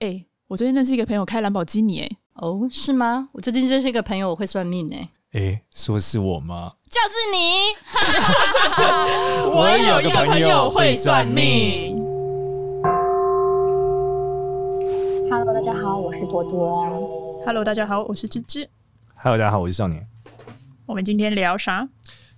哎，我最近认识一个朋友开兰博基尼，哎，哦，是吗？我最近认识一个朋友，我会算命，哎，哎，说是我吗？就是你。我有一个朋友会算命。Hello，大家好，我是多多。Hello，大家好，我是芝芝。Hello，大家好，我是少年。我们今天聊啥？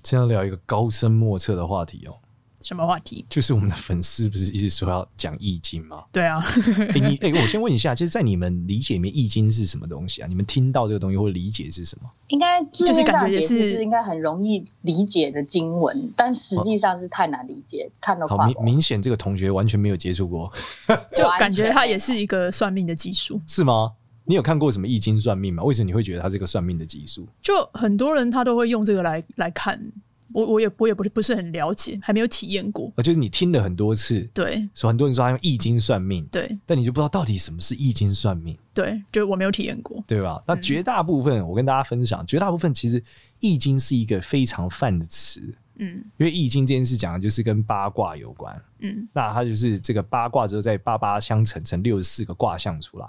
今天聊一个高深莫测的话题哦。什么话题？就是我们的粉丝不是一直说要讲易经吗？对啊。哎、欸，你哎、欸，我先问一下，就是在你们理解里面，易经是什么东西啊？你们听到这个东西或理解是什么？应该就是感觉是应该很容易理解的经文，但实际上是太难理解，哦、看到好明明显这个同学完全没有接触过，就感觉它也是一个算命的技术，是吗？你有看过什么易经算命吗？为什么你会觉得它是一个算命的技术？就很多人他都会用这个来来看。我我也我也不是不是很了解，还没有体验过。就是你听了很多次，对，说很多人说他用易经算命，对，但你就不知道到底什么是易经算命，对，就我没有体验过，对吧？那绝大部分，嗯、我跟大家分享，绝大部分其实易经是一个非常泛的词，嗯，因为易经这件事讲的就是跟八卦有关，嗯，那它就是这个八卦之后再八八相乘成六十四个卦象出来，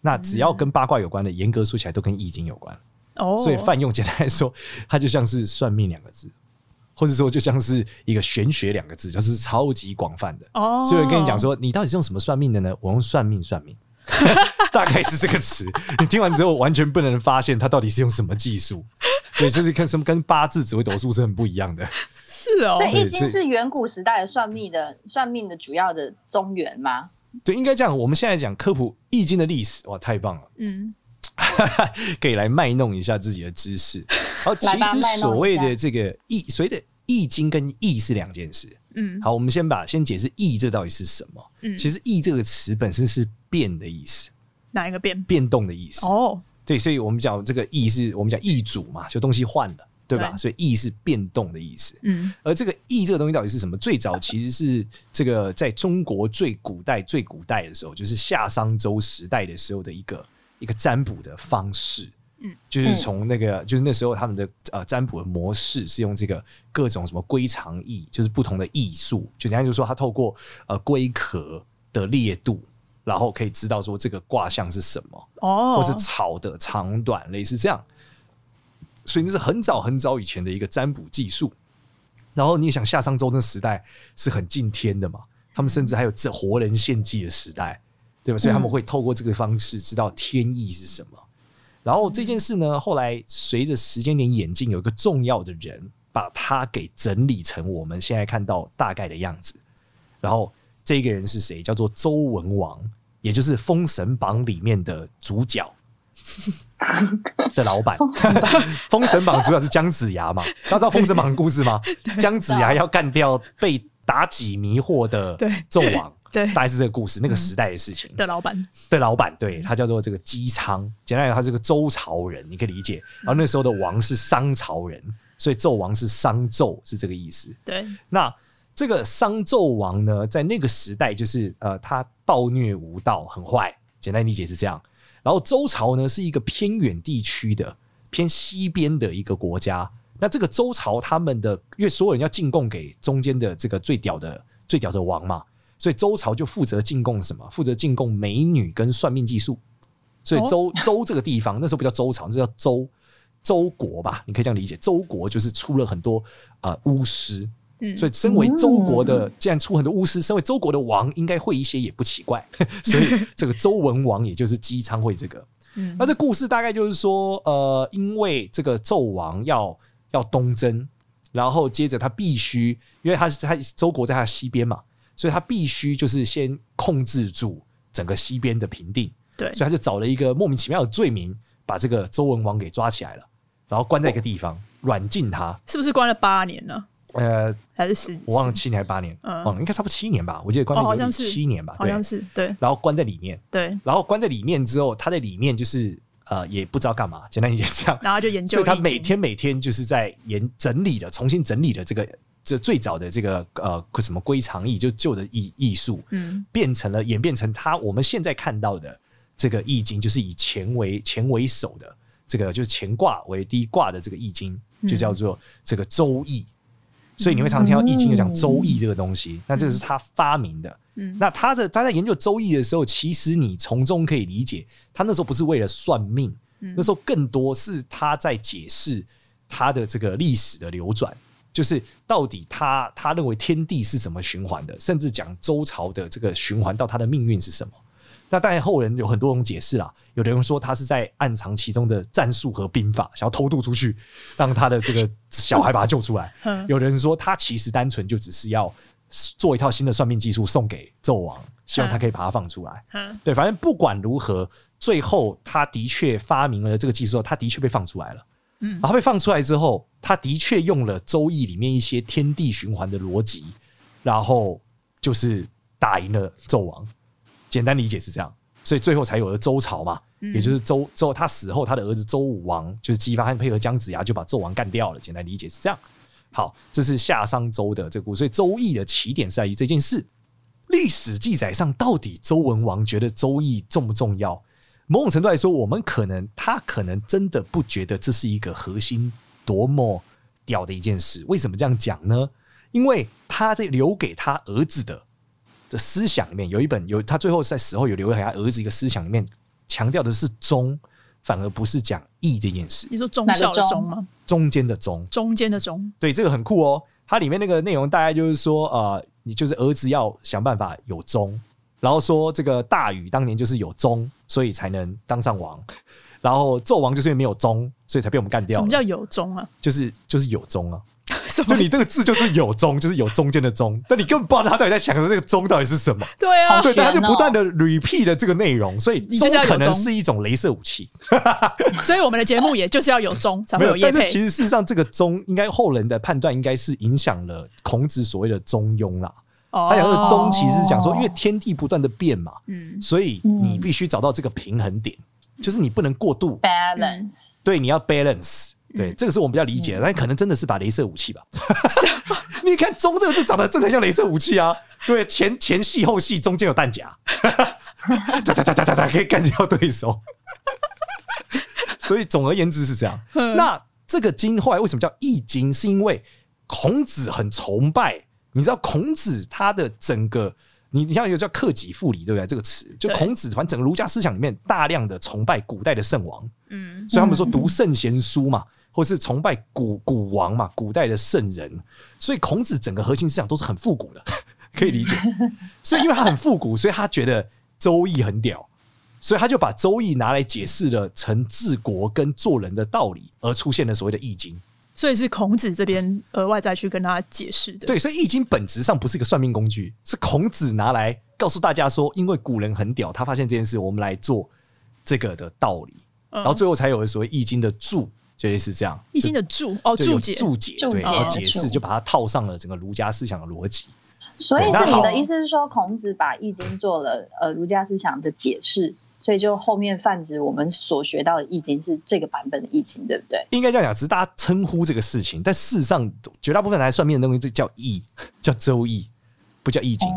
那只要跟八卦有关的，严格说起来都跟易经有关，哦，所以泛用简单来说，它就像是算命两个字。或者说，就像是一个玄学两个字，就是超级广泛的。哦，所以我跟你讲说，你到底是用什么算命的呢？我用算命算命，大概是这个词。你听完之后，完全不能发现它到底是用什么技术。对，就是看什么跟八字、紫微斗数是很不一样的。是哦，所以易经是远古时代的算命的算命的主要的宗源吗？对，应该这样。我们现在讲科普易经的历史，哇，太棒了。嗯，可以来卖弄一下自己的知识。好，其实所谓的这个易，所谓的。易经跟易是两件事。嗯，好，我们先把先解释易这到底是什么。嗯，其实易这个词本身是变的意思。哪一个变？变动的意思。哦，对，所以我们讲这个易是我们讲易主嘛，就东西换了，对吧？所以易是变动的意思。嗯，而这个易这个东西到底是什么？最早其实是这个在中国最古代最古代的时候，就是夏商周时代的时候的一个一个占卜的方式。嗯，就是从那个，就是那时候他们的呃占卜的模式是用这个各种什么龟长翼，就是不同的艺术，就人家就说他透过呃龟壳的裂度，然后可以知道说这个卦象是什么哦，或是草的长短类似这样，所以那是很早很早以前的一个占卜技术。然后你也想夏商周那时代是很敬天的嘛，他们甚至还有这活人献祭的时代，对吧？所以他们会透过这个方式知道天意是什么。然后这件事呢，后来随着时间点演进，有一个重要的人把它给整理成我们现在看到大概的样子。然后这个人是谁？叫做周文王，也就是 《封神榜》里面的主角的老板。《封神榜》主要是姜子牙嘛？大家知道《封神榜》的故事吗？姜子牙要干掉被妲己迷惑的纣王。对，大概是这个故事，那个时代的事情。的老板，的老板，对，他叫做这个姬昌。简单来说，他是个周朝人，你可以理解。然后那时候的王是商朝人，所以纣王是商纣，是这个意思。对，那这个商纣王呢，在那个时代就是呃，他暴虐无道，很坏。简单理解是这样。然后周朝呢，是一个偏远地区的偏西边的一个国家。那这个周朝他们的，因为所有人要进贡给中间的这个最屌的最屌的王嘛。所以周朝就负责进贡什么？负责进贡美女跟算命技术。所以周周这个地方那时候不叫周朝，那叫周周国吧？你可以这样理解。周国就是出了很多呃巫师，所以身为周国的，既然出很多巫师，身为周国的王应该会一些也不奇怪。所以这个周文王也就是姬昌会这个。那这故事大概就是说，呃，因为这个纣王要要东征，然后接着他必须，因为他是他周国在他西边嘛。所以他必须就是先控制住整个西边的平定，对，所以他就找了一个莫名其妙的罪名，把这个周文王给抓起来了，然后关在一个地方，软禁他。是不是关了八年呢？呃，还是十？我忘了七年还是八年？嗯，应该差不多七年吧。我记得关了好像是七年吧，好像是对。然后关在里面，对。然后关在里面之后，他在里面就是呃，也不知道干嘛，简单理解这样。然后就研究，所以他每天每天就是在研整理的，重新整理的这个。这最早的这个呃什么归藏易，就旧的艺艺术，嗯，变成了演变成它我们现在看到的这个易经，就是以乾为乾为首的这个就是乾卦为第一卦的这个易经，就叫做这个周易。所以你会常听到易经有讲周易这个东西，那这个是他发明的。嗯，那他的他在研究周易的时候，其实你从中可以理解，他那时候不是为了算命，嗯、那时候更多是他在解释他的这个历史的流转，就是到底他他认为天地是怎么循环的，甚至讲周朝的这个循环到他的命运是什么。那当然后人有很多种解释啦，有的人说他是在暗藏其中的战术和兵法，想要偷渡出去，让他的这个小孩把他救出来。有的人说他其实单纯就只是要做一套新的算命技术送给纣王，希望他可以把他放出来。对，反正不管如何，最后他的确发明了这个技术，他的确被放出来了。嗯，然后被放出来之后，他的确用了《周易》里面一些天地循环的逻辑，然后就是打赢了纣王。简单理解是这样，所以最后才有了周朝嘛，嗯、也就是周周他死后，他的儿子周武王就是姬发和配合姜子牙就把纣王干掉了。简单理解是这样。好，这是夏商周的这个故事，所以周易的起点是在于这件事。历史记载上，到底周文王觉得周易重不重要？某种程度来说，我们可能他可能真的不觉得这是一个核心多么屌的一件事。为什么这样讲呢？因为他在留给他儿子的。的思想里面有一本有他最后在死后有留给他儿子一个思想里面强调的是忠，反而不是讲义这件事。你说忠孝的忠吗？中间的忠，中间的忠。对，这个很酷哦。它里面那个内容大概就是说，呃，你就是儿子要想办法有忠，然后说这个大禹当年就是有忠，所以才能当上王。然后纣王就是因为没有忠，所以才被我们干掉。什么叫有忠啊？就是就是有忠啊。就你这个字就是有中，就是有中间的中，但你根本不知道他到底在想的这个中到底是什么。对啊，对，他就不断的 repeat 的这个内容，所以中可能是一种镭射武器。所以我们的节目也就是要有中才会有业配。但是其实事实上，这个中应该后人的判断应该是影响了孔子所谓的中庸啦。他讲的中其实是讲说，因为天地不断的变嘛，嗯，所以你必须找到这个平衡点，就是你不能过度 balance。对，你要 balance。对，这个是我们比较理解的，但可能真的是把镭射武器吧。你看“中”这个字长得真的像镭射武器啊！对，前前戏后戏中间有弹夹，哒哒哒哒哒哒可以干掉对手。所以总而言之是这样。那这个经后来为什么叫易经？是因为孔子很崇拜，你知道孔子他的整个。你你像一个叫克己复礼，对不对？这个词就孔子，反正整个儒家思想里面大量的崇拜古代的圣王，嗯，所以他们说读圣贤书嘛，或是崇拜古古王嘛，古代的圣人。所以孔子整个核心思想都是很复古的，可以理解。所以因为他很复古，所以他觉得周易很屌，所以他就把周易拿来解释了成治国跟做人的道理，而出现了所谓的易经。所以是孔子这边额外再去跟他解释的。对，所以易经本质上不是一个算命工具，是孔子拿来告诉大家说，因为古人很屌，他发现这件事，我们来做这个的道理，然后最后才有了所谓易经的注，就类似这样。易经的注哦，注解，注解，对，然后解释，就把它套上了整个儒家思想的逻辑。所以是你的意思是说，孔子把易经做了呃儒家思想的解释。所以就后面泛指我们所学到的易经是这个版本的易经，对不对？应该这样讲，只是大家称呼这个事情，但事实上绝大部分来算命的东西就叫易，叫周易，不叫易经。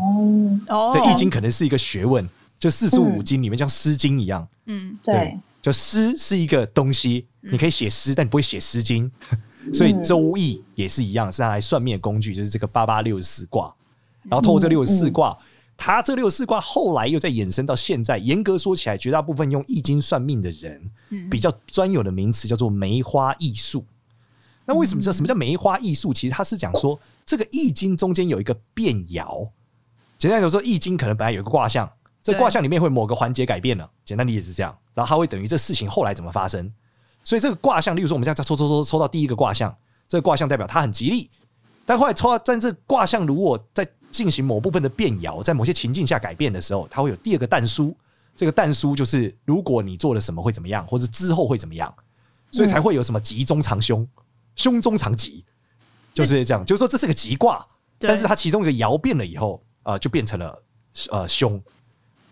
哦，对，易经可能是一个学问，就四书五经里面像诗经一样。嗯，对，就诗是一个东西，你可以写诗，但你不会写诗经。所以周易也是一样，是拿来算命的工具，就是这个八八六十四卦，然后透过这六十四卦。他这六十四卦后来又再衍生到现在，严格说起来，绝大部分用易经算命的人，比较专有的名词叫做梅花易数。那为什么叫什么叫梅花易数？其实他是讲说，这个易经中间有一个变爻。简单来说，易经可能本来有一个卦象，这卦象里面会某个环节改变了。简单理解是这样，然后它会等于这事情后来怎么发生。所以这个卦象，例如说我们现在抽抽抽抽到第一个卦象，这个卦象代表它很吉利，但后来抽到，但这卦象如果在进行某部分的变爻，在某些情境下改变的时候，它会有第二个但书。这个但书就是，如果你做了什么会怎么样，或者之后会怎么样，所以才会有什么吉中藏凶，凶中藏吉，就是这样。就是说这是个吉卦，但是它其中一个爻变了以后，啊、呃，就变成了呃凶。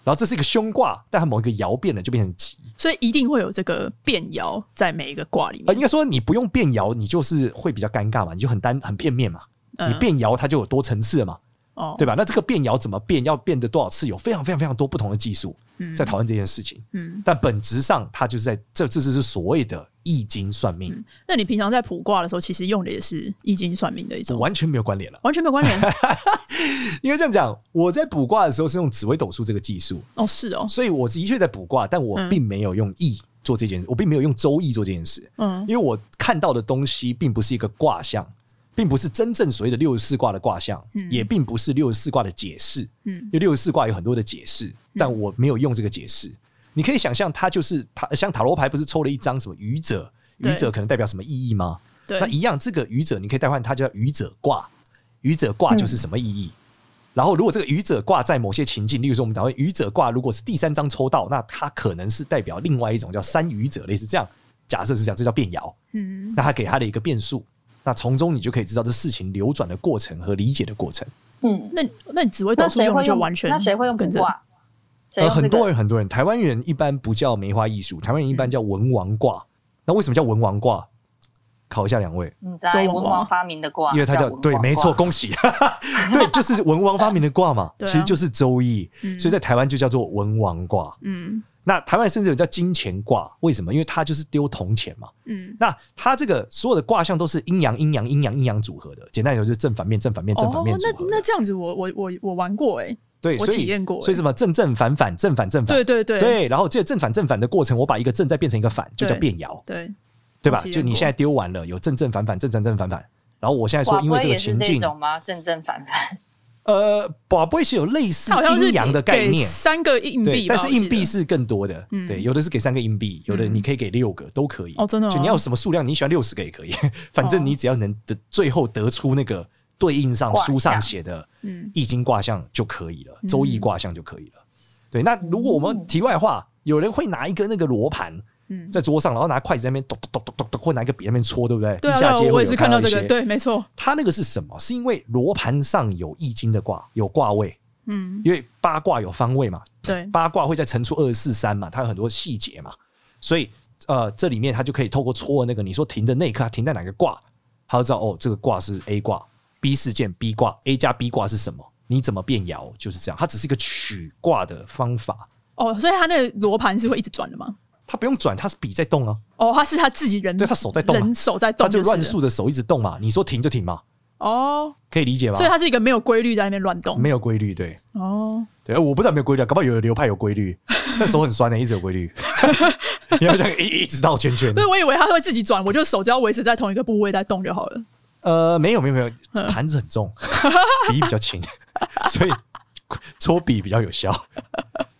然后这是一个凶卦，但它某一个爻变了就变成吉，所以一定会有这个变爻在每一个卦里面。呃，应该说你不用变爻，你就是会比较尴尬嘛，你就很单很片面嘛。你变爻它就有多层次了嘛。哦，对吧？那这个变爻怎么变？要变得多少次？有非常非常非常多不同的技术在讨论这件事情。嗯，但本质上，它就是在这，这就是所谓的易经算命。嗯。那你平常在卜卦的时候，其实用的也是易经算命的一种，完全没有关联了，完全没有关联。应该这样讲，我在卜卦的时候是用紫微斗数这个技术。哦，是哦，所以我的确在卜卦，但我并没有用易做这件事，我并没有用周易做这件事。嗯，因为我看到的东西并不是一个卦象。并不是真正所谓的六十四卦的卦象，嗯、也并不是六十四卦的解释。嗯，因为六十四卦有很多的解释，但我没有用这个解释。嗯、你可以想象，它就是塔，像塔罗牌不是抽了一张什么愚者，愚者可能代表什么意义吗？对，那一样，这个愚者你可以代换，它叫愚者卦。愚者卦就是什么意义？嗯、然后，如果这个愚者卦在某些情境，例如说我们讲愚者卦，如果是第三张抽到，那它可能是代表另外一种叫三愚者，类似这样。假设是这样，这叫变爻。嗯，那它给它的一个变数。那从中你就可以知道这事情流转的过程和理解的过程。嗯，那那你紫微斗数用就完全那谁会用卜卦？呃，很多人很多人，台湾人一般不叫梅花易数，台湾人一般叫文王卦。那为什么叫文王卦？考一下两位。你在文王发明的卦，因为他叫对，没错，恭喜。对，就是文王发明的卦嘛，其实就是周易，所以在台湾就叫做文王卦。嗯。那台湾甚至有叫金钱卦，为什么？因为它就是丢铜钱嘛。嗯，那它这个所有的卦象都是阴阳、阴阳、阴阳、阴阳组合的。简单来说，就是正反面、正反面、正反面。那那这样子我，我我我我玩过哎、欸，对，我体验过。所以什么正正反反、正反正反，对对对对。然后这个正反正反的过程，我把一个正再变成一个反，就叫变爻。对对吧？就你现在丢完了，有正正反反、正正正反反。然后我现在说，因为这个情境，正正反反。呃，宝贝是有类似阴阳的概念，三个硬币，但是硬币是更多的。对，有的是给三个硬币，有的你可以给六个，都可以。哦，真的，就你要什么数量，你喜欢六十个也可以，反正你只要能得最后得出那个对应上书上写的易经卦象就可以了，周易卦象就可以了。对，那如果我们题外话，有人会拿一个那个罗盘。在桌上，然后拿筷子在那边咚咚咚咚咚，或拿一个笔在那边戳，对不对？对啊，我也是看到这个，对，没错。它那个是什么？是因为罗盘上有易经的卦，有卦位。嗯，因为八卦有方位嘛，对，八卦会再乘出二十四三嘛，它有很多细节嘛，所以呃，这里面它就可以透过戳那个，你说停的那一刻，它停在哪个卦，他就知道哦，这个卦是 A 卦，B 事件 B 卦，A 加 B 卦是什么？你怎么变爻？就是这样，它只是一个取卦的方法。哦，所以它那个罗盘是会一直转的吗？他不用转，他是笔在动啊。哦，他是他自己人，对他手在动，人手在动，他就乱数的手一直动嘛。你说停就停嘛。哦，可以理解吗？所以他是一个没有规律在那边乱动，没有规律，对。哦，对，我不知道没有规律，搞不好有的流派有规律，但手很酸的，一直有规律。你要这样一一直绕圈圈。对，我以为他会自己转，我就手只要维持在同一个部位在动就好了。呃，没有没有没有，盘子很重，笔比较轻，所以搓笔比较有效。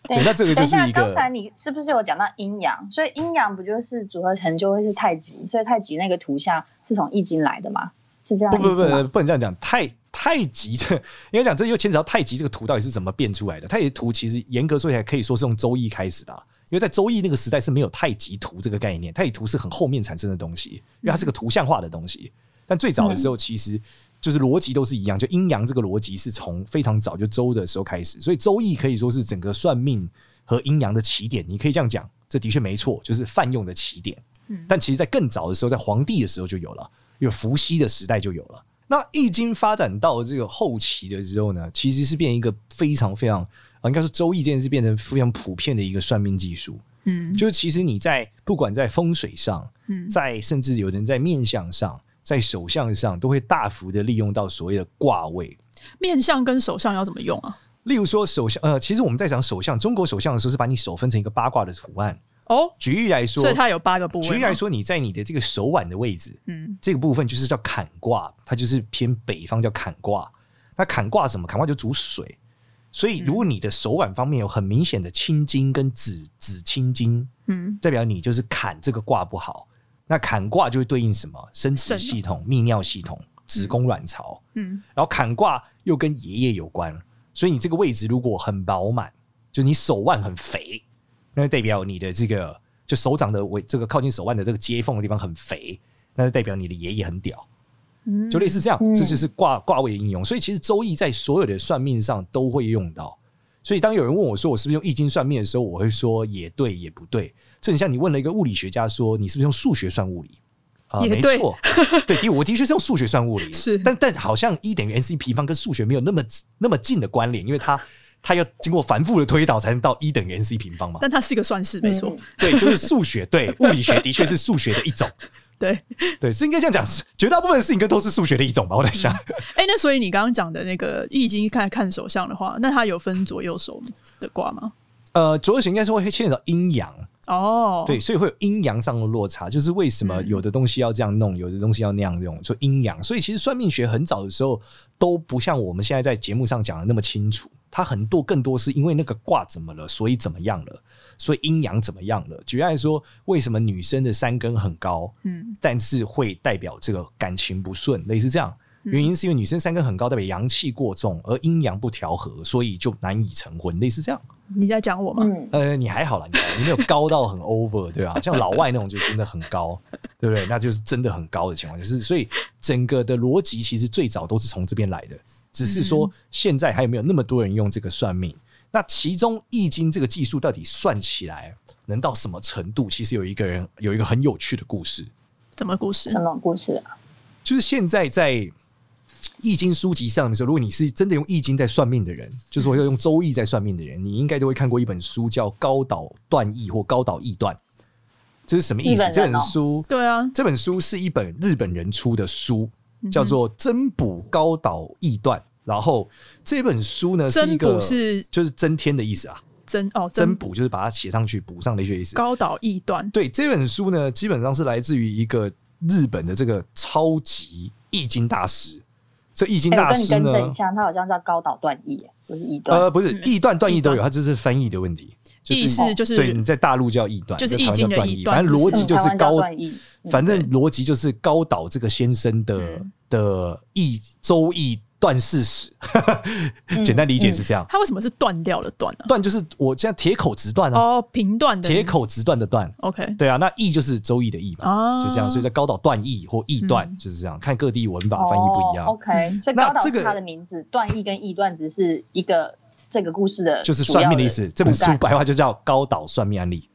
对，那这个就是一个。刚才你是不是有讲到阴阳？所以阴阳不就是组合成就会是太极？所以太极那个图像是从易经来的吗？是这样？不不不不，不能这样讲。太太极这应该讲，这又牵扯到太极这个图到底是怎么变出来的？太极图其实严格说起来，可以说是用周易开始的，因为在周易那个时代是没有太极图这个概念，太极图是很后面产生的东西，因为它是个图像化的东西。但最早的时候，其实。就是逻辑都是一样，就阴阳这个逻辑是从非常早就周的时候开始，所以周易可以说是整个算命和阴阳的起点。你可以这样讲，这的确没错，就是泛用的起点。但其实，在更早的时候，在黄帝的时候就有了，因为伏羲的时代就有了。那易经发展到这个后期的时候呢，其实是变一个非常非常啊，应该说周易这件事变成非常普遍的一个算命技术。嗯，就是其实你在不管在风水上，嗯，在甚至有人在面相上。在手相上都会大幅的利用到所谓的卦位，面相跟手相要怎么用啊？例如说手相，呃，其实我们在讲手相，中国手相的时候是把你手分成一个八卦的图案哦。举例来说，所以它有八个部位。举例来说，你在你的这个手腕的位置，嗯，这个部分就是叫坎卦，它就是偏北方叫坎卦。那坎卦什么？坎卦就主水，所以如果你的手腕方面有很明显的青筋跟紫紫青筋，嗯，代表你就是坎这个卦不好。那坎卦就会对应什么？生殖系统、泌尿系统、子宫卵巢。嗯，然后坎卦又跟爷爷有关，所以你这个位置如果很饱满，就你手腕很肥，那就代表你的这个就手掌的尾，这个靠近手腕的这个接缝的地方很肥，那就代表你的爷爷很屌。嗯，就类似这样，这就是卦卦位的应用。所以其实周易在所有的算命上都会用到。所以当有人问我说我是不是用易经算命的时候，我会说也对也不对。这很像你问了一个物理学家说你是不是用数学算物理？啊，没错，对，的我的确是用数学算物理，是，但但好像一等于 n c 平方跟数学没有那么那么近的关联，因为它它要经过繁复的推导才能到一等于 n c 平方嘛。但它是一个算式，没错，对，就是数学，对，物理学的确是数学的一种。对 对，是应该这样讲，绝大部分的事情跟都是数学的一种吧。我在想，哎、嗯欸，那所以你刚刚讲的那个易经看看手相的话，那它有分左右手的卦吗？呃，左右手应该是会牵扯到阴阳哦，对，所以会有阴阳上的落差，就是为什么有的东西要这样弄，嗯、有的东西要那样用，说阴阳。所以其实算命学很早的时候都不像我们现在在节目上讲的那么清楚，它很多更多是因为那个卦怎么了，所以怎么样了。所以阴阳怎么样了？举例来说，为什么女生的三根很高，嗯，但是会代表这个感情不顺，类似这样。原因是因为女生三根很高，代表阳气过重，而阴阳不调和，所以就难以成婚，类似这样。你在讲我吗？呃，你还好了，你还好，你没有高到很 over，对吧？像老外那种就真的很高，对不对？那就是真的很高的情况，就是所以整个的逻辑其实最早都是从这边来的，只是说现在还有没有那么多人用这个算命？那其中易经这个技术到底算起来能到什么程度？其实有一个人有一个很有趣的故事。什么故事？什么故事啊？就是现在在易经书籍上的时候，如果你是真的用易经在算命的人，就是我要用周易在算命的人，你应该都会看过一本书叫《高岛断易》或《高岛易断》。这是什么意思？这本书，对啊，这本书是一本日本人出的书，叫做《增补高岛易断》。然后这本书呢是一个是就是增添的意思啊，增哦增补就是把它写上去补上的一些意思。高岛易断，对，这本书呢基本上是来自于一个日本的这个超级易经大师。这易经大师呢，跟像他好像叫高岛断义，不是易断，呃，不是易断断义都有，他就是翻译的问题。意思就是对，你在大陆叫易断，就是易经的易断，反正逻辑就是高，反正逻辑就是高岛这个先生的的易周易。断事史，简单理解是这样。它为什么是断掉了断呢？断就是我现在铁口直断啊。哦，平断的铁口直断的断。OK，对啊，那易就是周易的易嘛，就这样。所以在高岛断易或易断就是这样，看各地文法翻译不一样。OK，所以高岛是他的名字，断易跟易断只是一个这个故事的，就是算命的意思。这本书白话就叫《高岛算命案例》。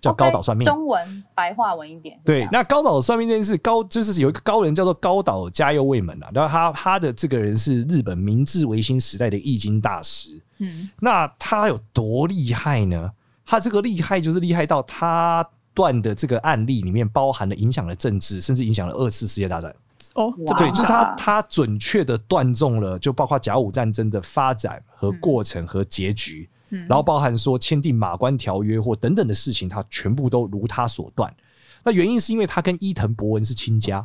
叫高岛算命，中文白话文一点。对，那高岛算命这件事，高就是有一个高人叫做高岛嘉佑卫门啊，然后他他的这个人是日本明治维新时代的易经大师。嗯，那他有多厉害呢？他这个厉害就是厉害到他断的这个案例里面包含了影响了政治，甚至影响了二次世界大战。哦，对，就是他他准确的断中了，就包括甲午战争的发展和过程和结局。然后包含说签订马关条约或等等的事情，他全部都如他所断。那原因是因为他跟伊藤博文是亲家，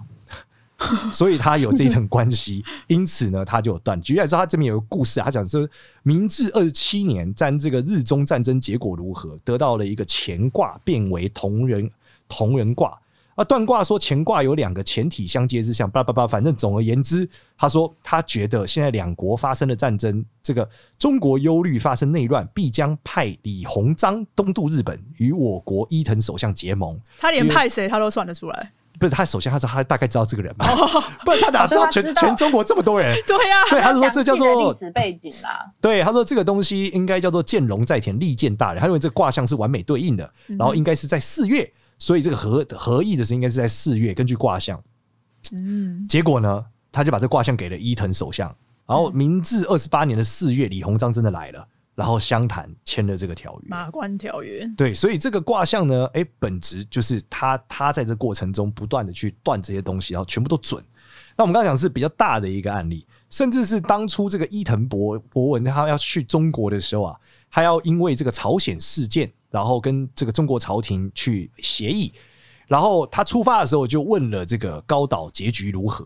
所以他有这一层关系。因此呢，他就有断。举例来说，他这边有个故事，他讲说明治二十七年占这个日中战争结果如何，得到了一个乾卦变为同人同人卦。啊，断卦说乾卦有两个前体相接之象，叭叭叭，反正总而言之，他说他觉得现在两国发生了战争，这个中国忧虑发生内乱，必将派李鸿章东渡日本，与我国伊藤首相结盟。他连派谁他都算得出来，不是他首先他知道他大概知道这个人嘛？不然他哪知道全全中国这么多人？对呀，所以他说这叫做历史背景啦。对，他说这个东西应该叫做见龙在田，利见大人。他认为这个卦象是完美对应的，然后应该是在四月。所以这个合合意的是应该是在四月，根据卦象。嗯，结果呢，他就把这卦象给了伊藤首相。然后明治二十八年的四月，李鸿章真的来了，然后相谈签了这个条约——马关条约。对，所以这个卦象呢，哎，本质就是他他在这过程中不断的去断这些东西，然后全部都准。那我们刚刚讲是比较大的一个案例，甚至是当初这个伊藤博博文他要去中国的时候啊，他要因为这个朝鲜事件。然后跟这个中国朝廷去协议，然后他出发的时候就问了这个高岛结局如何，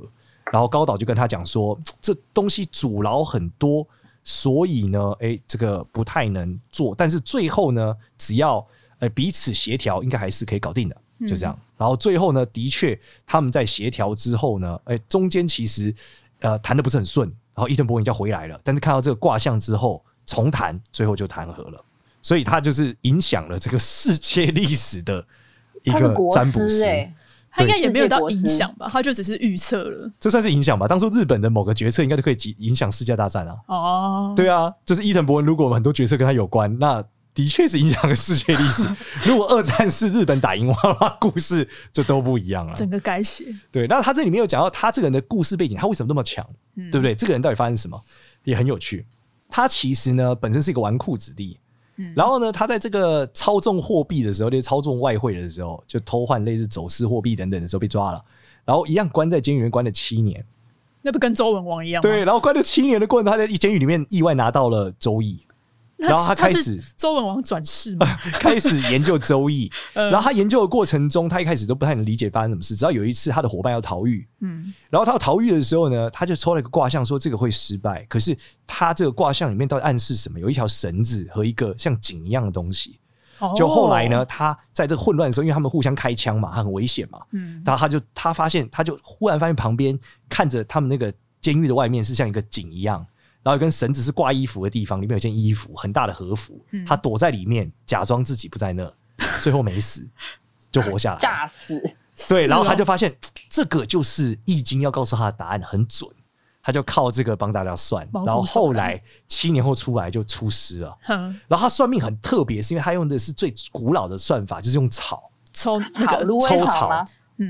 然后高岛就跟他讲说，这东西阻挠很多，所以呢，哎，这个不太能做，但是最后呢，只要呃彼此协调，应该还是可以搞定的，就这样。然后最后呢，的确他们在协调之后呢，哎，中间其实呃谈的不是很顺，然后伊藤博文就回来了，但是看到这个卦象之后重谈，最后就谈和了。所以他就是影响了这个世界历史的一个占卜师，哎，他应该也没有到影响吧？他就只是预测了，这算是影响吧？当初日本的某个决策应该就可以影响世界大战啊！哦，对啊，就是伊藤博文，如果很多决策跟他有关，那的的确是影响了世界历史。如果二战是日本打赢的话，故事就都不一样了，整个改写。对，那他这里面有讲到他这个人的故事背景，他为什么那么强，嗯、对不对？这个人到底发生什么，也很有趣。他其实呢，本身是一个纨绔子弟，嗯、然后呢，他在这个操纵货币的时候，那操纵外汇的时候，就偷换类似走私货币等等的时候被抓了，然后一样关在监狱里面关了七年。那不跟周文王一样？对，然后关了七年的过程，他在监狱里面意外拿到了《周易》，然后他开始周文王转世嘛，开始研究《周易》。然后他研究的过程中，他一开始都不太能理解发生什么事。直到有一次，他的伙伴要逃狱，嗯，然后他要逃狱的时候呢，他就抽了一个卦象，说这个会失败。可是他这个卦象里面到底暗示什么？有一条绳子和一个像井一样的东西。就后来呢，他在这个混乱的时候，因为他们互相开枪嘛，他很危险嘛。嗯，然后他就他发现，他就忽然发现旁边看着他们那个监狱的外面是像一个井一样，然后一根绳子是挂衣服的地方，里面有件衣服，很大的和服。他躲在里面，假装自己不在那，最后没死，就活下来。诈死。对，然后他就发现这个就是易经要告诉他的答案，很准。他就靠这个帮大家算，然后后来七年后出来就出师了。然后他算命很特别，是因为他用的是最古老的算法，就是用草抽那个抽草，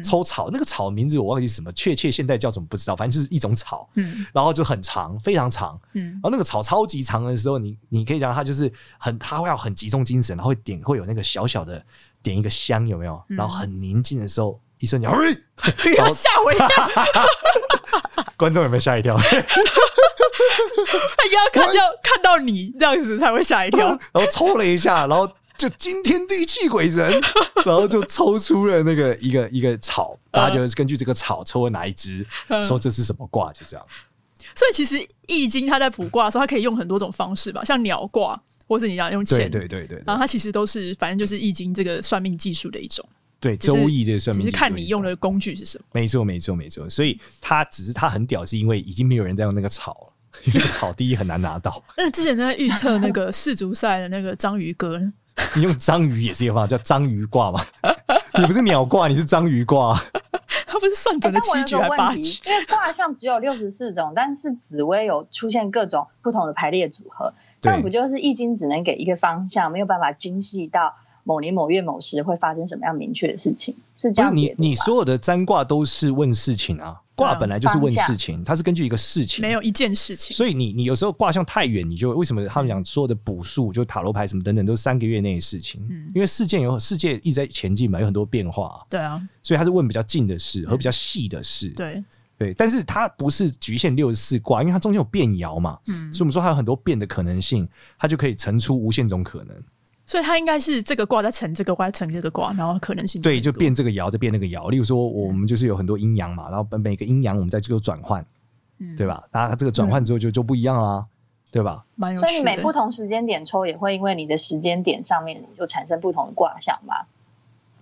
抽草那个草名字我忘记什么，确切现在叫什么不知道，反正就是一种草。然后就很长，非常长。然后那个草超级长的时候，你你可以讲它就是很，它会要很集中精神，然后会点会有那个小小的点一个香，有没有？然后很宁静的时候，一瞬间，要吓我一跳。观众有没有吓一跳？他 要看到看到你这样子才会吓一跳。然后抽了一下，然后就惊天地泣鬼神，然后就抽出了那个一个一个草，大家就根据这个草抽了哪一支，说这是什么卦，就这样。所以其实易经它在卜卦的时候，它可以用很多种方式吧，像鸟卦，或是你想用钱，对对对对。然后它其实都是反正就是易经这个算命技术的一种。对，周易这个算命，只是看你用的工具是什么。没错，没错，没错。所以它只是它很屌，是因为已经没有人在用那个草了，因为那个草第一很难拿到。那之前在预测那个世足赛的那个章鱼哥，你用章鱼也是一个方法，叫章鱼卦嘛？你不是鸟卦，你是章鱼卦。它不是算准了七局还八局？因为卦象只有六十四种，但是紫薇有出现各种不同的排列组合，这样不就是易经只能给一个方向，没有办法精细到。某年某月某时会发生什么样明确的事情？是这样。你你所有的占卦都是问事情啊，卦本来就是问事情，它是根据一个事情，没有一件事情。所以你你有时候卦象太远，你就为什么他们讲所有的卜数，就塔罗牌什么等等，都是三个月内的事情。嗯，因为事件有世界一直在前进嘛，有很多变化。对啊，所以他是问比较近的事和比较细的事。对对，但是它不是局限六十四卦，因为它中间有变爻嘛。嗯，所以我们说它有很多变的可能性，它就可以乘出无限种可能。所以它应该是这个卦在乘这个卦，在乘这个卦，然后可能性对，就变这个爻，再变那个爻。例如说，我们就是有很多阴阳嘛，然后每个阴阳我们在这个转换，嗯、对吧？那它这个转换之后就就不一样啊，对吧？所以你每不同时间点抽，也会因为你的时间点上面就产生不同的卦象吧？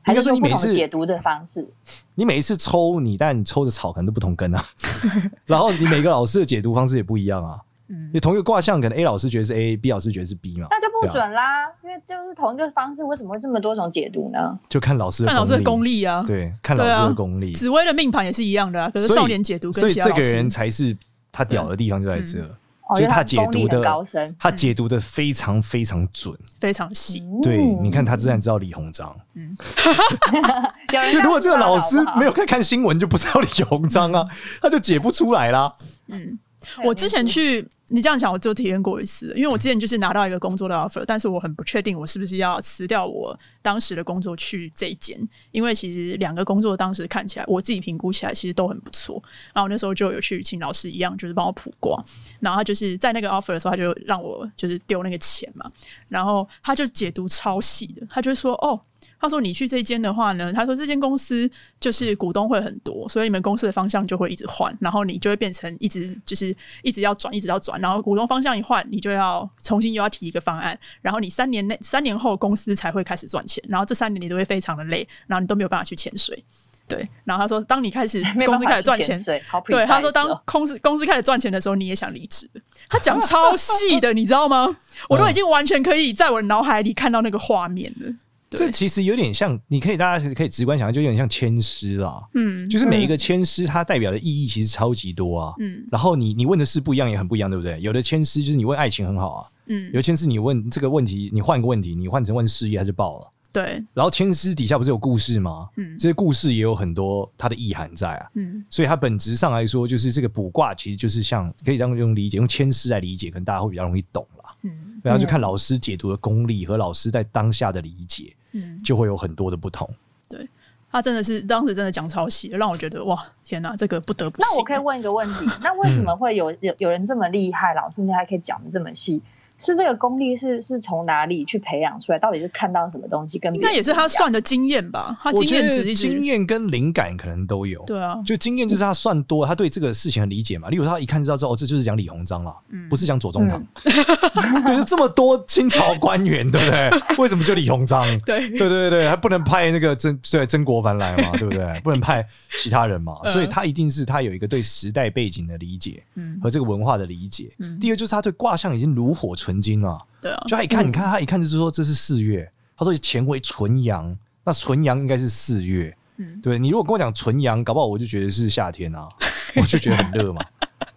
还是说你每次解读的方式？你每一次抽你，但你抽的草可能都不同根啊，然后你每个老师的解读方式也不一样啊。嗯，你同一个卦象，可能 A 老师觉得是 A，B 老师觉得是 B 嘛？那就不准啦，因为就是同一个方式，为什么会这么多种解读呢？就看老师看老师的功力啊，对，看老师的功力。紫薇的命盘也是一样的啊，可是少年解读，所以这个人才是他屌的地方就在这，所以他解读的高深，他解读的非常非常准，非常细。对，你看他自然知道李鸿章。嗯，就如果这个老师没有看看新闻，就不知道李鸿章啊，他就解不出来啦。嗯，我之前去。你这样讲，我就体验过一次。因为我之前就是拿到一个工作的 offer，但是我很不确定我是不是要辞掉我当时的工作去这一间。因为其实两个工作当时看起来，我自己评估起来其实都很不错。然后那时候就有去请老师一样，就是帮我卜卦。然后他就是在那个 offer 的时候，他就让我就是丢那个钱嘛。然后他就解读超细的，他就说：“哦。”他说：“你去这间的话呢，他说这间公司就是股东会很多，所以你们公司的方向就会一直换，然后你就会变成一直就是一直要转，一直要转，然后股东方向一换，你就要重新又要提一个方案，然后你三年内三年后公司才会开始赚钱，然后这三年你都会非常的累，然后你都没有办法去潜水。对，然后他说，当你开始 公司开始赚钱，对，他说当公司公司开始赚钱的时候，你也想离职。他讲超细的，你知道吗？我都已经完全可以在我的脑海里看到那个画面了。”这其实有点像，你可以大家可以直观想象，就有点像签诗啦。嗯，就是每一个签诗，它代表的意义其实超级多啊。嗯，然后你你问的事不一样，也很不一样，对不对？有的签诗就是你问爱情很好啊，嗯，有签诗你问这个问题，你换个问题，你换成问事业，它就爆了。对，然后签诗底下不是有故事吗？嗯，这些故事也有很多它的意涵在啊。嗯，所以它本质上来说，就是这个卜卦其实就是像可以这样用理解，用签诗来理解，可能大家会比较容易懂啦。嗯，然后就看老师解读的功力和老师在当下的理解，嗯，就会有很多的不同。对，他真的是当时真的讲超细，让我觉得哇，天哪，这个不得不。那我可以问一个问题，那为什么会有有有人这么厉害，老师你还可以讲的这么细？是这个功力是是从哪里去培养出来？到底是看到什么东西？跟应该也是他算的经验吧。他经验值、经验跟灵感可能都有。对啊，就经验就是他算多，他对这个事情很理解嘛。例如他一看就知道，哦，这就是讲李鸿章了，嗯、不是讲左宗棠。嗯、对，就这么多清朝官员，对不对？为什么就李鸿章？对对对对，还不能派那个曾对曾国藩来嘛？对不对？不能派其他人嘛？所以他一定是他有一个对时代背景的理解，嗯，和这个文化的理解。嗯，第二就是他对卦象已经炉火纯青了。对啊，就他一看，你看他一看就是说这是四月。他说乾为纯阳，那纯阳应该是四月。嗯，对，你如果跟我讲纯阳，搞不好我就觉得是夏天啊，我就觉得很热嘛。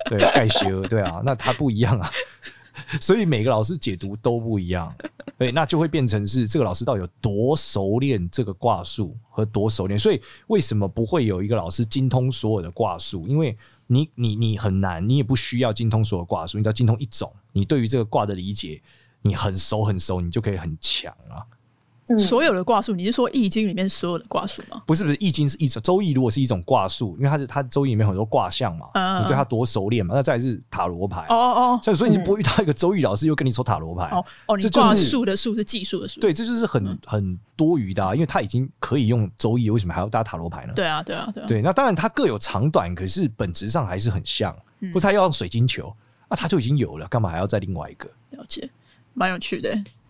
对，盖歇对啊，那他不一样啊。所以每个老师解读都不一样，对，那就会变成是这个老师到底有多熟练这个卦术和多熟练。所以为什么不会有一个老师精通所有的卦术？因为你你你很难，你也不需要精通所有卦术，你只要精通一种，你对于这个卦的理解，你很熟很熟，你就可以很强啊。所有的卦术，你是说易经里面所有的卦术吗？不是不是，易经是一种，周易如果是一种卦术，因为它是它周易里面很多卦象嘛，嗯、你对它多熟练嘛。那再是塔罗牌，哦哦，所以所以你不会遇到一个周易老师又跟你抽塔罗牌，哦哦，你卦术的术是技术的术，对，这就是很很多余的，啊，因为他已经可以用周易，为什么还要搭塔罗牌呢？对啊对啊对啊，对，那当然它各有长短，可是本质上还是很像，嗯、或者他要用水晶球，那他就已经有了，干嘛还要再另外一个？了解，蛮有趣的。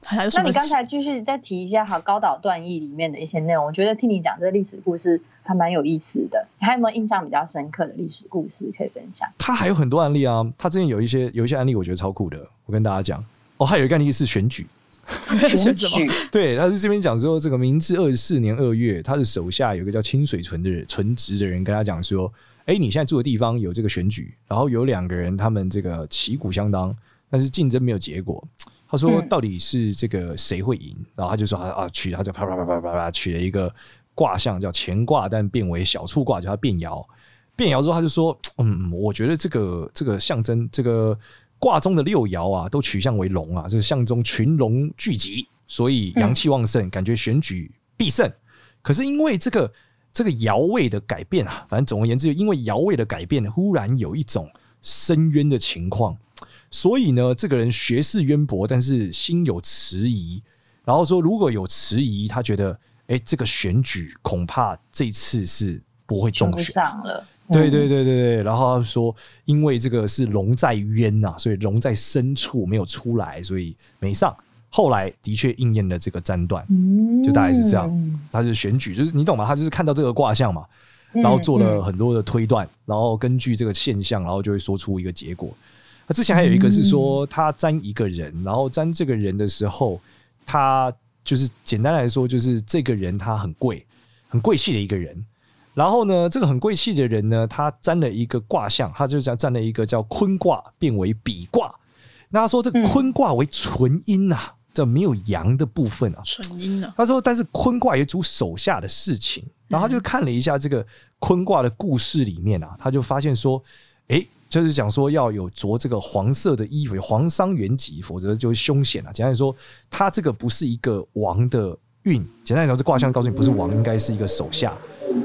那你刚才继续再提一下哈，高岛段义里面的一些内容，我觉得听你讲这个历史故事还蛮有意思的。你还有没有印象比较深刻的历史故事可以分享？他还有很多案例啊，他之前有一些有一些案例，我觉得超酷的。我跟大家讲哦，还有一个案例是选举，选举对，他是这边讲说，这个明治二十四年二月，他的手下有一个叫清水纯的人，纯直的人跟他讲说，哎、欸，你现在住的地方有这个选举，然后有两个人，他们这个旗鼓相当，但是竞争没有结果。他说：“到底是这个谁会赢？”然后他就说：“啊取，他就啪啪啪啪啪啪取了一个卦象叫乾卦，但变为小畜卦，叫它变爻。变爻之后，他就说：‘嗯，我觉得这个这个象征这个卦中的六爻啊，都取向为龙啊，就是象中群龙聚集，所以阳气旺盛，感觉选举必胜。可是因为这个这个爻位的改变啊，反正总而言之，因为爻位的改变，忽然有一种深渊的情况。”所以呢，这个人学识渊博，但是心有迟疑。然后说，如果有迟疑，他觉得，哎，这个选举恐怕这次是不会中选了。对对对对对。然后他说，因为这个是龙在渊呐，所以龙在深处没有出来，所以没上。后来的确应验了这个占断，就大概是这样。他是选举，就是你懂吗？他就是看到这个卦象嘛，然后做了很多的推断，然后根据这个现象，然后就会说出一个结果。那之前还有一个是说，他占一个人，然后占这个人的时候，他就是简单来说，就是这个人他很贵，很贵气的一个人。然后呢，这个很贵气的人呢，他占了一个卦象，他就叫占了一个叫坤卦，变为比卦。那他说这个坤卦为纯阴啊，这没有阳的部分啊，纯阴啊。他说，但是坤卦也主手下的事情。然后他就看了一下这个坤卦的故事里面啊，他就发现说，诶。就是讲说要有着这个黄色的衣服，黄裳元吉，否则就凶险了。简单来说，他这个不是一个王的运。简单来说，这卦象告诉你不是王，应该是一个手下。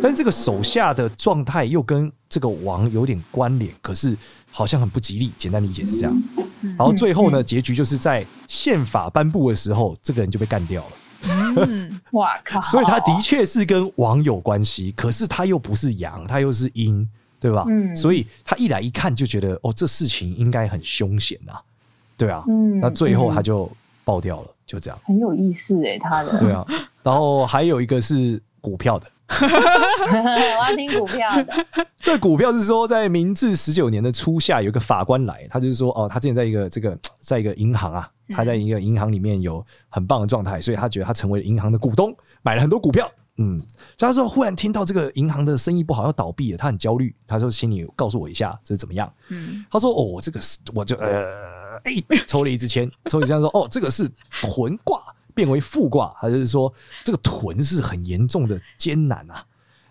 但是这个手下的状态又跟这个王有点关联，可是好像很不吉利。简单理解是这样。然后最后呢，结局就是在宪法颁布的时候，这个人就被干掉了。嗯，哇 靠！所以他的确是跟王有关系，可是他又不是阳，他又是阴。对吧？嗯，所以他一来一看就觉得，哦，这事情应该很凶险呐，对啊，嗯，那最后他就爆掉了，嗯、就这样，很有意思哎，他的对啊，然后还有一个是股票的，我要听股票的。这股票是说，在明治十九年的初夏，有一个法官来，他就是说，哦，他之前在一个这个，在一个银行啊，他在一个银行里面有很棒的状态，所以他觉得他成为了银行的股东，买了很多股票。嗯，他说忽然听到这个银行的生意不好要倒闭了，他很焦虑。他说心里告诉我一下这是怎么样。嗯，他说哦，这个是我就呃，哎，抽了一支签，抽一支签说哦，这个是屯卦变为复卦，还是说这个屯是很严重的艰难啊？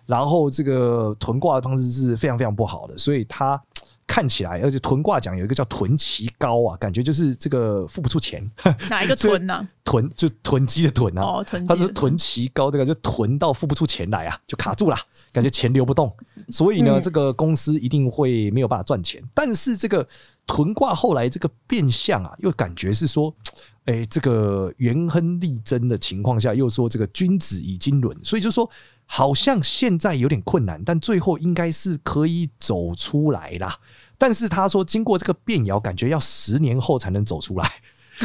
然后这个屯卦的方式是非常非常不好的，所以他。看起来，而且屯卦讲有一个叫屯其高啊，感觉就是这个付不出钱。哪一个屯呢、啊？屯就囤积的囤啊。哦，囤积。他说屯其高，这个就囤到付不出钱来啊，就卡住了，感觉钱流不动。所以呢，嗯、这个公司一定会没有办法赚钱。但是这个屯卦后来这个变相啊，又感觉是说，哎，这个元亨利贞的情况下，又说这个君子以经纶，所以就说好像现在有点困难，但最后应该是可以走出来啦。但是他说，经过这个变爻，感觉要十年后才能走出来，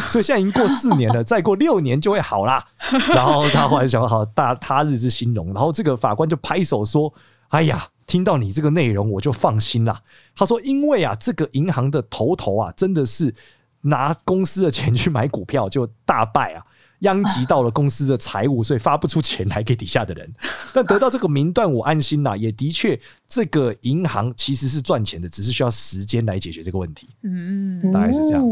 所以现在已经过四年了，再过六年就会好啦。然后他后来想好，大他日之兴隆。然后这个法官就拍手说：“哎呀，听到你这个内容，我就放心了。”他说：“因为啊，这个银行的头头啊，真的是拿公司的钱去买股票，就大败啊。”殃及到了公司的财务，所以发不出钱来给底下的人。但得到这个名段，我安心啦。也的确，这个银行其实是赚钱的，只是需要时间来解决这个问题。嗯，大概是这样。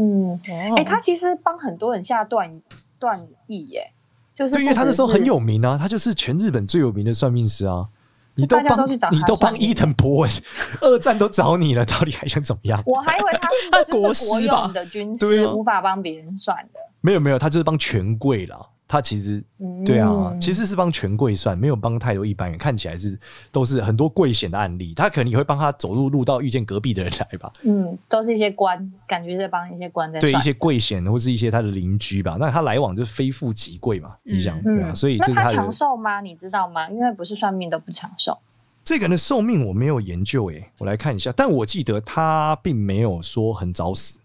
哎、欸，他其实帮很多人下断断义耶，就是对，因为他那时候很有名啊，他就是全日本最有名的算命师啊。你都帮你都帮伊藤博文，二战都找你了，到底还想怎么样？我还以为他是国师吧，的军师无法帮别人算的。没有没有，他就是帮权贵啦。他其实对啊，其实是帮权贵算，没有帮太多一般人。看起来是都是很多贵险的案例，他可能也会帮他走路路到遇见隔壁的人来吧。嗯，都是一些官，感觉是在帮一些官在算。对一些贵险或是一些他的邻居吧。那他来往就是非富即贵嘛，你想对啊？所以这是他长寿吗？你知道吗？因为不是算命都不长寿。这个人的寿命我没有研究诶、欸，我来看一下。但我记得他并没有说很早死。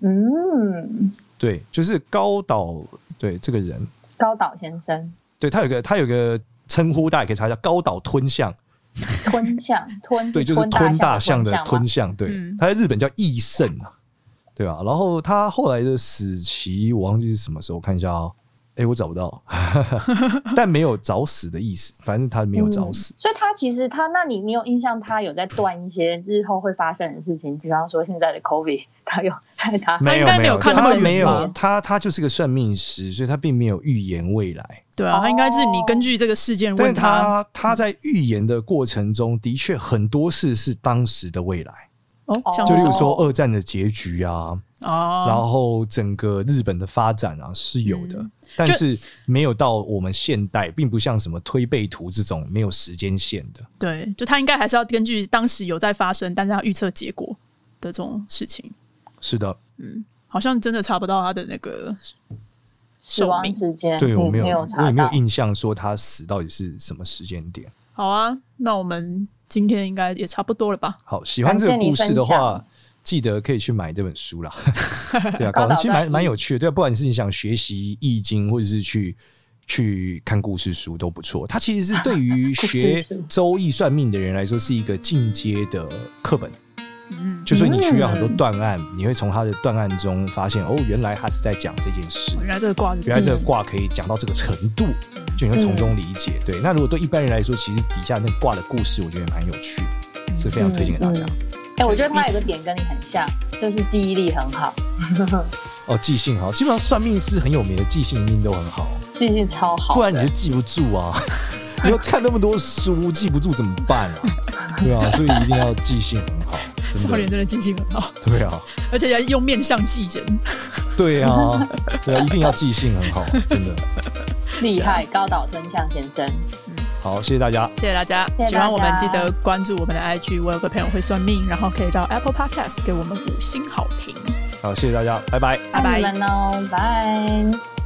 嗯。对，就是高岛，对这个人，高岛先生，对他有个他有个称呼，大家可以查一下，高岛吞象，吞象 吞，对，就是吞大象的吞象，对，嗯、他在日本叫义胜啊，对吧？然后他后来的死期我忘记是什么时候，我看一下哦。哎，我找不到，但没有找死的意思。反正他没有找死，嗯、所以他其实他，那你你有印象，他有在断一些日后会发生的事情，比方说现在的 COVID，他有在他没有他应该没有看到没有他他就是个算命师，所以他并没有预言未来。对啊，他应该是你根据这个事件问他，他他在预言的过程中的确很多事是当时的未来哦，就例如说二战的结局啊，哦，然后整个日本的发展啊是有的。嗯但是没有到我们现代，并不像什么推背图这种没有时间线的。对，就他应该还是要根据当时有在发生，但是他预测结果的这种事情。是的，嗯，好像真的查不到他的那个死亡时间。对，我没有，没有查，我也没有印象说他死到底是什么时间点。好啊，那我们今天应该也差不多了吧？好，喜欢这个故事的话。记得可以去买这本书啦，对啊，搞得其实蛮蛮有趣的，对啊，不管是你想学习易经，或者是去去看故事书都不错。它其实是对于 学周易算命的人来说是一个进阶的课本，嗯，就说你需要很多断案，你会从他的断案中发现，哦，原来他是在讲这件事，原来这个卦，原来这个卦可以讲到这个程度，就你会从中理解。对，那如果对一般人来说，其实底下那卦的故事，我觉得蛮有趣，是非常推荐给大家。哎、欸，我觉得他有个点跟你很像，就是记忆力很好。哦，记性好，基本上算命师很有名的，记性一定都很好，记性超好，不然你就记不住啊！你要看那么多书，记不住怎么办啊？对啊，所以一定要记性很好。少年真的记性很好，对啊，而且要用面相记人。对啊，对啊，一定要记性很好，真的厉害。高岛吞象先生。好，谢谢大家，谢谢大家。喜欢我们记得关注我们的 IG。我有个朋友会算命，然后可以到 Apple Podcast 给我们五星好评。好，谢谢大家，拜拜，拜拜，拜拜。